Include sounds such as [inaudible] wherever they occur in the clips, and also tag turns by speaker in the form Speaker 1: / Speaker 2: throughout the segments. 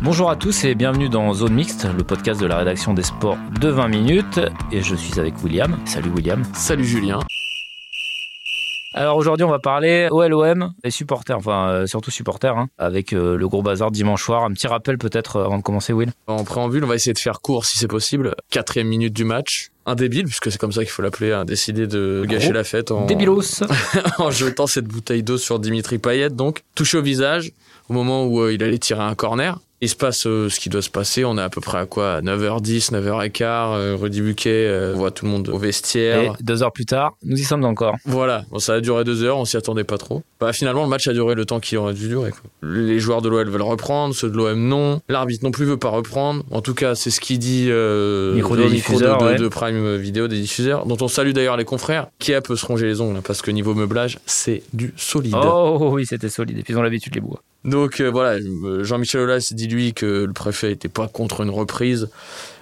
Speaker 1: Bonjour à tous et bienvenue dans Zone Mixte, le podcast de la rédaction des sports de 20 minutes. Et je suis avec William. Salut William.
Speaker 2: Salut Julien.
Speaker 1: Alors aujourd'hui, on va parler OLOM, les supporters, enfin euh, surtout supporters, hein, avec euh, le gros bazar dimanche soir. Un petit rappel peut-être euh, avant de commencer, Will.
Speaker 2: En préambule, on va essayer de faire court si c'est possible. Quatrième minute du match. Un débile, puisque c'est comme ça qu'il faut l'appeler, a décidé de gâcher la fête en,
Speaker 1: Débilos. [laughs]
Speaker 2: en jetant cette bouteille d'eau sur Dimitri Payet, donc touché au visage au moment où euh, il allait tirer un corner. Il se passe euh, ce qui doit se passer. On est à peu près à quoi? À 9h10, 9h15. Euh, Rudy Buquet, euh, on voit tout le monde au vestiaire.
Speaker 1: Et deux heures plus tard, nous y sommes encore.
Speaker 2: Voilà, bon, ça a duré deux heures, on s'y attendait pas trop. Bah, finalement, le match a duré le temps qu'il aurait dû durer. Quoi. Les joueurs de l'OL veulent reprendre, ceux de l'OM non. L'arbitre non plus veut pas reprendre. En tout cas, c'est ce qu'il dit euh,
Speaker 1: Micro des diffuseurs,
Speaker 2: de, de-
Speaker 1: ouais.
Speaker 2: de Prime Vidéo des diffuseurs, dont on salue d'ailleurs les confrères, qui a peut se ronger les ongles, parce que niveau meublage, c'est du solide.
Speaker 1: Oh oui, c'était solide. Et puis ils ont l'habitude, les bois.
Speaker 2: Donc euh, voilà, euh, Jean-Michel Aulas dit lui que le préfet était pas contre une reprise,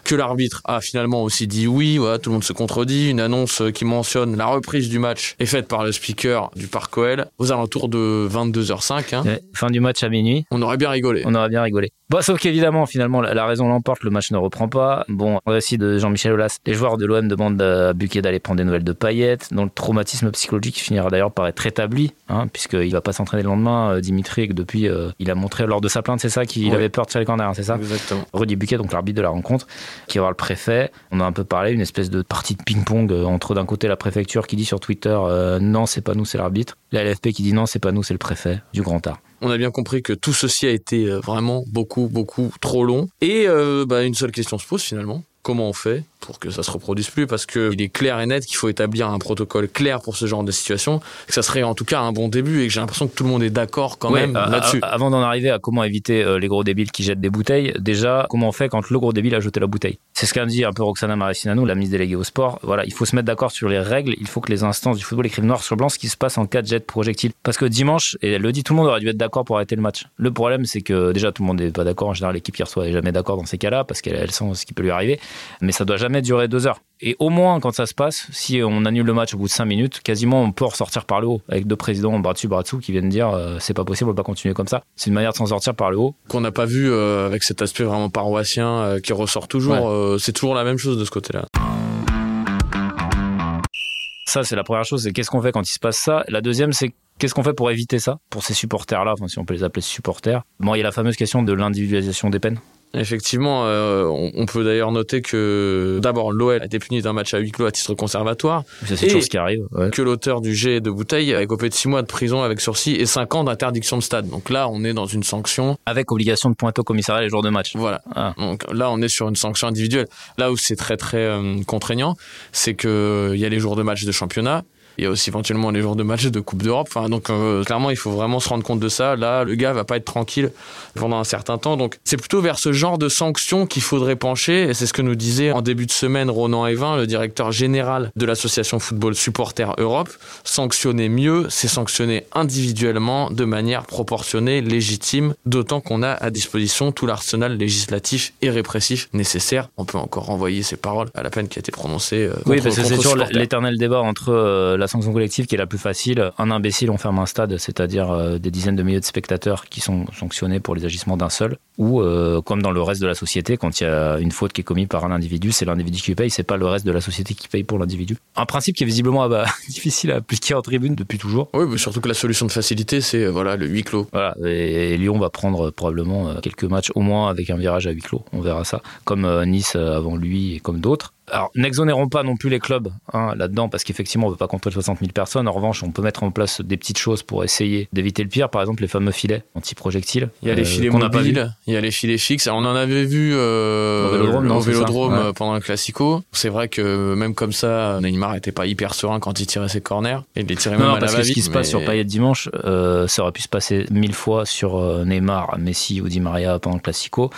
Speaker 2: que l'arbitre a finalement aussi dit oui, voilà, tout le monde se contredit. Une annonce qui mentionne la reprise du match est faite par le speaker du Parc OL aux alentours de 22h05. hein.
Speaker 1: Ouais, Fin du match à minuit.
Speaker 2: On aurait bien rigolé.
Speaker 1: On aurait bien rigolé. Bon, sauf qu'évidemment, finalement, la, la raison l'emporte, le match ne reprend pas. Bon, récit de Jean-Michel Aulas, les joueurs de l'OM demandent à Buquet d'aller prendre des nouvelles de Payet, dont le traumatisme psychologique finira d'ailleurs par être rétabli, hein, puisqu'il va pas s'entraîner le lendemain, euh, Dimitri, et que depuis, euh, il a montré lors de sa plainte, c'est ça, qu'il
Speaker 2: Ouais.
Speaker 1: avait peur de tirer le corner, hein, c'est ça?
Speaker 2: Exactement.
Speaker 1: Rudy Buquet, donc l'arbitre de la rencontre, qui va voir le préfet. On a un peu parlé, une espèce de partie de ping-pong euh, entre d'un côté la préfecture qui dit sur Twitter euh, non, c'est pas nous, c'est l'arbitre. La LFP qui dit non, c'est pas nous, c'est le préfet du Grand Art.
Speaker 2: On a bien compris que tout ceci a été euh, vraiment beaucoup, beaucoup trop long. Et bah, une seule question se pose finalement. Comment on fait pour que ça se reproduise plus Parce que il est clair et net qu'il faut établir un protocole clair pour ce genre de situation. Que ça serait en tout cas un bon début et que j'ai l'impression que tout le monde est d'accord quand
Speaker 1: Ouais,
Speaker 2: même
Speaker 1: a-
Speaker 2: là-dessus.
Speaker 1: Avant d'en arriver à comment éviter euh, les gros débiles qui jettent des bouteilles, déjà, comment on fait quand le gros débile a jeté la bouteille? C'est ce qu'a dit un peu Roxana Maracineanu, la ministre déléguée au sport. Voilà, il faut se mettre d'accord sur les règles, il faut que les instances du football écrivent noir sur blanc ce qui se passe en cas de jet de projectile. Parce que dimanche, et elle le dit, tout le monde aurait dû être d'accord pour arrêter le match. Le problème, c'est que déjà, tout le monde n'est pas d'accord. En général, l'équipe qui reçoit n'est jamais d'accord dans ces cas-là parce qu'elle elle sent ce qui peut lui arriver. Mais ça doit jamais durer deux heures. Et au moins, quand ça se passe, si on annule le match au bout de cinq minutes, quasiment on peut ressortir par le haut, avec deux présidents bras dessus, bras dessous, qui viennent dire euh, c'est pas possible, on peut pas continuer comme ça. C'est une manière de s'en sortir par le haut.
Speaker 2: Qu'on n'a pas vu euh, avec cet aspect vraiment paroissien euh, qui ressort toujours.
Speaker 1: Ouais.
Speaker 2: C'est toujours la même chose de ce côté-là.
Speaker 1: Ça, c'est la première chose, c'est qu'est-ce qu'on fait quand il se passe ça? La deuxième, c'est qu'est-ce qu'on fait pour éviter ça, pour ces supporters-là, enfin si on peut les appeler supporters. Bon, il y a la fameuse question de l'individualisation des peines.
Speaker 2: Effectivement, euh, on, on peut d'ailleurs noter que d'abord l'OL a été puni d'un match à huis clos à titre conservatoire.
Speaker 1: Ça, c'est toujours ce qui arrive. ouais.
Speaker 2: que l'auteur du jet de bouteille a écopé de 6 mois de prison avec sursis et 5 ans d'interdiction de stade. Donc là, on est dans une sanction.
Speaker 1: Avec obligation de pointer au commissariat les jours de match.
Speaker 2: Voilà.
Speaker 1: Ah.
Speaker 2: Donc là, on est sur une sanction individuelle. Là où c'est très très euh, contraignant, c'est que il y a les jours de match de championnat. Il y a aussi éventuellement les jours de match de Coupe d'Europe. Enfin, donc euh, clairement, il faut vraiment se rendre compte de ça. Là, le gars va pas être tranquille pendant un certain temps. Donc c'est plutôt vers ce genre de sanctions qu'il faudrait pencher. Et c'est ce que nous disait en début de semaine Ronan Evin, le directeur général de l'association Football Supporter Europe. Sanctionner mieux, c'est sanctionner individuellement, de manière proportionnée, légitime, d'autant qu'on a à disposition tout l'arsenal législatif et répressif nécessaire. On peut encore renvoyer ces paroles à la peine qui a été prononcée. euh,
Speaker 1: Oui,
Speaker 2: contre-
Speaker 1: parce que c'est toujours l'éternel débat entre euh, la sanction collective qui est la plus facile. Un imbécile, on ferme un stade, c'est-à-dire euh, des dizaines de milliers de spectateurs qui sont sanctionnés pour les agissements d'un seul. Ou, euh, comme dans le reste de la société, quand il y a une faute qui est commise par un individu, c'est l'individu qui paye, c'est pas le reste de la société qui paye pour l'individu. Un principe qui est visiblement ah bah, [laughs] difficile à appliquer en tribune depuis toujours.
Speaker 2: Oui, mais surtout que la solution de facilité, c'est euh, voilà le huis clos.
Speaker 1: Voilà, et, et Lyon va prendre probablement quelques matchs, au moins avec un virage à huis clos. On verra ça. Comme Nice avant lui et comme d'autres. Alors, n'exonérons pas non plus les clubs hein, là-dedans, parce qu'effectivement, on ne veut pas contrôler 60 000 personnes. En revanche, on peut mettre en place des petites choses pour essayer d'éviter le pire. Par exemple, les fameux filets anti-projectiles.
Speaker 2: Il y a les
Speaker 1: euh,
Speaker 2: filets mobiles, il y a les filets fixes. On en avait vu euh,
Speaker 1: Au Vélodrome, non,
Speaker 2: au
Speaker 1: c'est ça
Speaker 2: Vélodrome,
Speaker 1: Ouais.
Speaker 2: euh, pendant le Classico. C'est vrai que même comme ça, Neymar était pas hyper serein quand il tirait ses corners. Il les tirait
Speaker 1: Non,
Speaker 2: même
Speaker 1: non,
Speaker 2: à
Speaker 1: parce
Speaker 2: la
Speaker 1: que ce qui se passe
Speaker 2: mais-
Speaker 1: sur Payet dimanche, euh, ça aurait pu se passer mille fois sur euh, Neymar, Messi ou Di Maria pendant le Classico.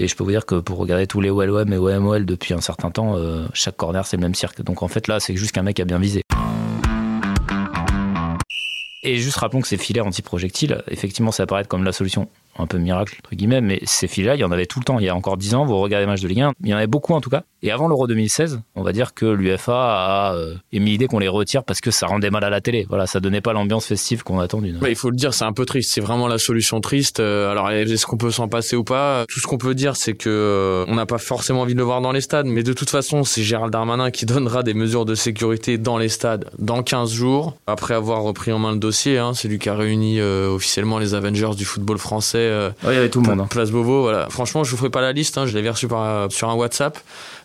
Speaker 1: Et je peux vous dire que pour regarder tous les OLOM et OMOL depuis un certain temps, euh, chaque corner c'est le même cirque. Donc en fait là, c'est juste qu'un mec a bien visé. Et juste rappelons que ces filets anti-projectiles, effectivement, ça apparaît comme la solution un peu miracle, entre guillemets, mais ces filets-là, il y en avait tout le temps. Il y a encore 10 ans, vous regardez les matchs de Ligue 1, il y en avait beaucoup en tout cas. Et avant l'Euro 2016, on va dire que l'UFA a euh, émis l'idée qu'on les retire parce que ça rendait mal à la télé. Voilà, ça donnait pas l'ambiance festive qu'on attendue.
Speaker 2: Ouais, il faut le dire, c'est un peu triste. C'est vraiment la solution triste. Euh, Alors, est-ce qu'on peut s'en passer ou pas? Tout ce qu'on peut dire, c'est que euh, on n'a pas forcément envie de le voir dans les stades. Mais de toute façon, c'est Gérald Darmanin qui [laughs] donnera des mesures de sécurité dans les stades dans 15 jours, après avoir repris en main le dossier. Hein, c'est lui qui a réuni officiellement les Avengers du football français. Euh,
Speaker 1: Ouais, il y avait tout le monde. hein.
Speaker 2: Place Beauvau, voilà. Franchement, je vous ferai pas la liste. Hein, je l'avais reçu par, sur un WhatsApp.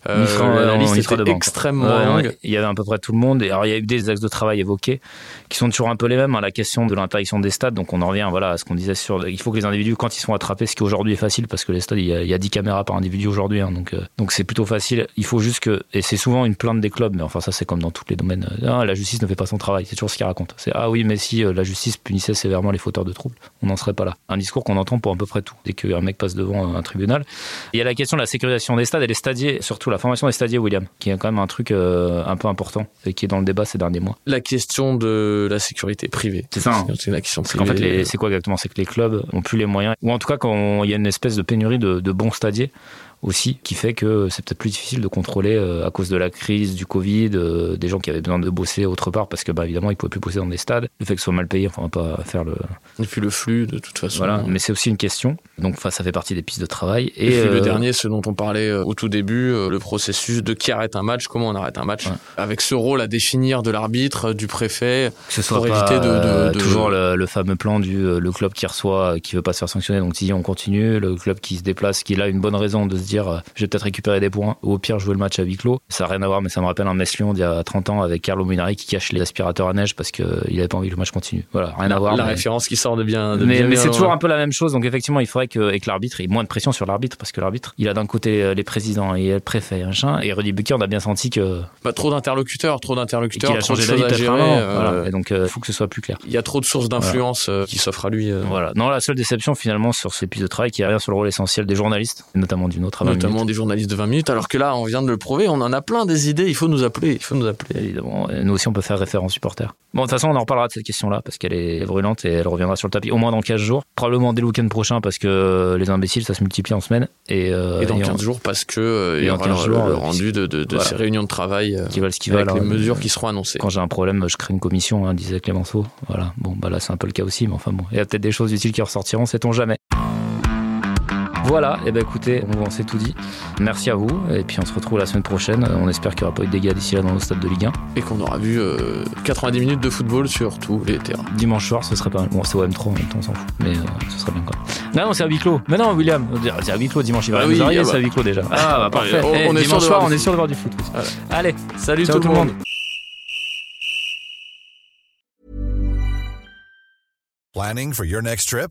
Speaker 1: Sera,
Speaker 2: la liste était extrêmement
Speaker 1: Ouais,
Speaker 2: longue.
Speaker 1: Il y avait à peu près tout le monde. Et alors, il y a eu des axes de travail évoqués qui sont toujours un peu les mêmes. hein. La question de l'interdiction des stades. Donc, on en revient voilà, à ce qu'on disait sur. Il faut que les individus, quand ils sont attrapés, ce qui aujourd'hui est facile parce que les stades, il y a, il y a 10 caméras par individu aujourd'hui. hein. donc, euh, donc, c'est plutôt facile. Il faut juste que. Et c'est souvent une plainte des clubs. Mais enfin, ça, c'est comme dans tous les domaines. Ah, la justice ne fait pas son travail. C'est toujours ce qu'ils racontent. C'est Ah oui, mais si euh, la justice punissait sévèrement les fauteurs de troubles, on n'en serait pas là. Un discours qu'on entend pour à peu près tout. Dès qu'un mec passe devant un tribunal. Il y a la question de la sécurisation des stades et les stadiers, surtout la formation des stadiers, William, qui est quand même un truc euh, un peu important et qui est dans le débat ces derniers mois.
Speaker 2: La question de la sécurité privée.
Speaker 1: C'est ça, hein.
Speaker 2: C'est la question
Speaker 1: Parce qu'en fait,
Speaker 2: privée.
Speaker 1: les- c'est quoi exactement? C'est que les clubs ont plus les moyens, ou en tout cas quand il y a une espèce de pénurie de, de bons stadiers aussi, qui fait que c'est peut-être plus difficile de contrôler euh, à cause de la crise, du Covid, euh, des gens qui avaient besoin de bosser autre part parce que bah, évidemment ils pouvaient plus bosser dans des stades, le fait que ce soit mal payé, enfin on va pas faire le
Speaker 2: Et puis le flux, de toute façon.
Speaker 1: voilà, mais c'est aussi une question. Donc ça fait partie des pistes de travail et,
Speaker 2: puis le
Speaker 1: euh,
Speaker 2: dernier, ce dont on parlait au tout début, le processus de qui arrête un match, comment on arrête un match,
Speaker 1: Ouais.
Speaker 2: avec ce rôle à définir de l'arbitre, du préfet.
Speaker 1: que ce soit
Speaker 2: pour éviter de- de- de-
Speaker 1: toujours le, le fameux plan du le club qui reçoit qui veut pas se faire sanctionner donc si on continue le club qui se déplace qui a une bonne raison de se dire euh, je vais peut-être récupérer des points ou au pire jouer le match à huis clos ça n'a rien à voir mais ça me rappelle un Metz Lyon d'il y a 30 ans avec Carlo Munari qui cache les aspirateurs à neige parce qu'il avait pas envie que le match continue voilà rien à voir
Speaker 2: la
Speaker 1: mais-
Speaker 2: référence qui sort de bien. de
Speaker 1: mais, c'est toujours un peu la même chose, donc effectivement, il faudrait que, avec l'arbitre, il y ait moins de pression sur l'arbitre, parce que l'arbitre, il a d'un côté euh, les présidents et le préfet, et machin, et Rudy Bucky, on a bien senti que
Speaker 2: Bah, trop d'interlocuteurs, trop d'interlocuteurs,
Speaker 1: a
Speaker 2: trop de
Speaker 1: changé d'avis peut-être
Speaker 2: euh,
Speaker 1: Voilà. Et donc, il faut que ce soit plus clair.
Speaker 2: Il y a trop de sources d'influence euh, qui s'offrent à lui. euh,
Speaker 1: Voilà. Non, la seule déception finalement sur ces pistes de travail, qui revient sur le rôle essentiel des journalistes, et notamment du nôtre à 20
Speaker 2: Notamment
Speaker 1: minutes.
Speaker 2: des journalistes de 20 minutes, alors que là, on vient de le prouver, on en a plein des idées, il faut nous appeler, il faut nous appeler.
Speaker 1: Évidemment, nous aussi on peut faire référence supporter. Bon, de toute façon, on en reparlera de cette question-là parce qu'elle est brûlante et elle reviendra sur le tapis au moins dans 15 jours. Probablement dès le week-end prochain parce que les imbéciles ça se multiplie en semaine. Et, euh,
Speaker 2: Et dans
Speaker 1: et on-
Speaker 2: 15 jours, parce que euh, il y aura
Speaker 1: 15
Speaker 2: le,
Speaker 1: jours,
Speaker 2: le
Speaker 1: euh,
Speaker 2: rendu de, de, de
Speaker 1: voilà.
Speaker 2: ces réunions de travail euh,
Speaker 1: qui valent ce qu'ils
Speaker 2: avec les
Speaker 1: hein.
Speaker 2: mesures qui seront annoncées.
Speaker 1: Quand j'ai un problème, je crée une commission, hein, disait Clémenceau. Voilà. Bon, bah là, c'est un peu le cas aussi, mais enfin bon. Il y a peut-être des choses utiles qui ressortiront, sait-on jamais. Voilà, et ben écoutez, on, s'est tout dit. Merci à vous, et puis on se retrouve la semaine prochaine. On espère qu'il n'y aura pas eu de dégâts d'ici là dans nos stades de Ligue 1.
Speaker 2: Et qu'on aura vu euh, 90 minutes de football sur tous les terrains.
Speaker 1: Dimanche soir, ce serait pas mal. Bon, c'est au M3 en même temps, on s'en fout, mais euh, ce serait bien quoi. Non, non, c'est à huis clos. Mais non, William, c'est à huis clos dimanche, il va
Speaker 2: Ah oui,
Speaker 1: arriver,
Speaker 2: ah bah.
Speaker 1: c'est à huis clos déjà. Ah, bah parfait.
Speaker 2: on-
Speaker 1: Eh,
Speaker 2: on est sûr
Speaker 1: dimanche
Speaker 2: de
Speaker 1: soir,
Speaker 2: voir
Speaker 1: on
Speaker 2: du
Speaker 1: est
Speaker 2: foot.
Speaker 1: sûr de voir du foot.
Speaker 2: Voilà.
Speaker 1: Allez,
Speaker 2: Salut
Speaker 1: ciao
Speaker 2: tout, le monde.
Speaker 3: Planning for your next trip?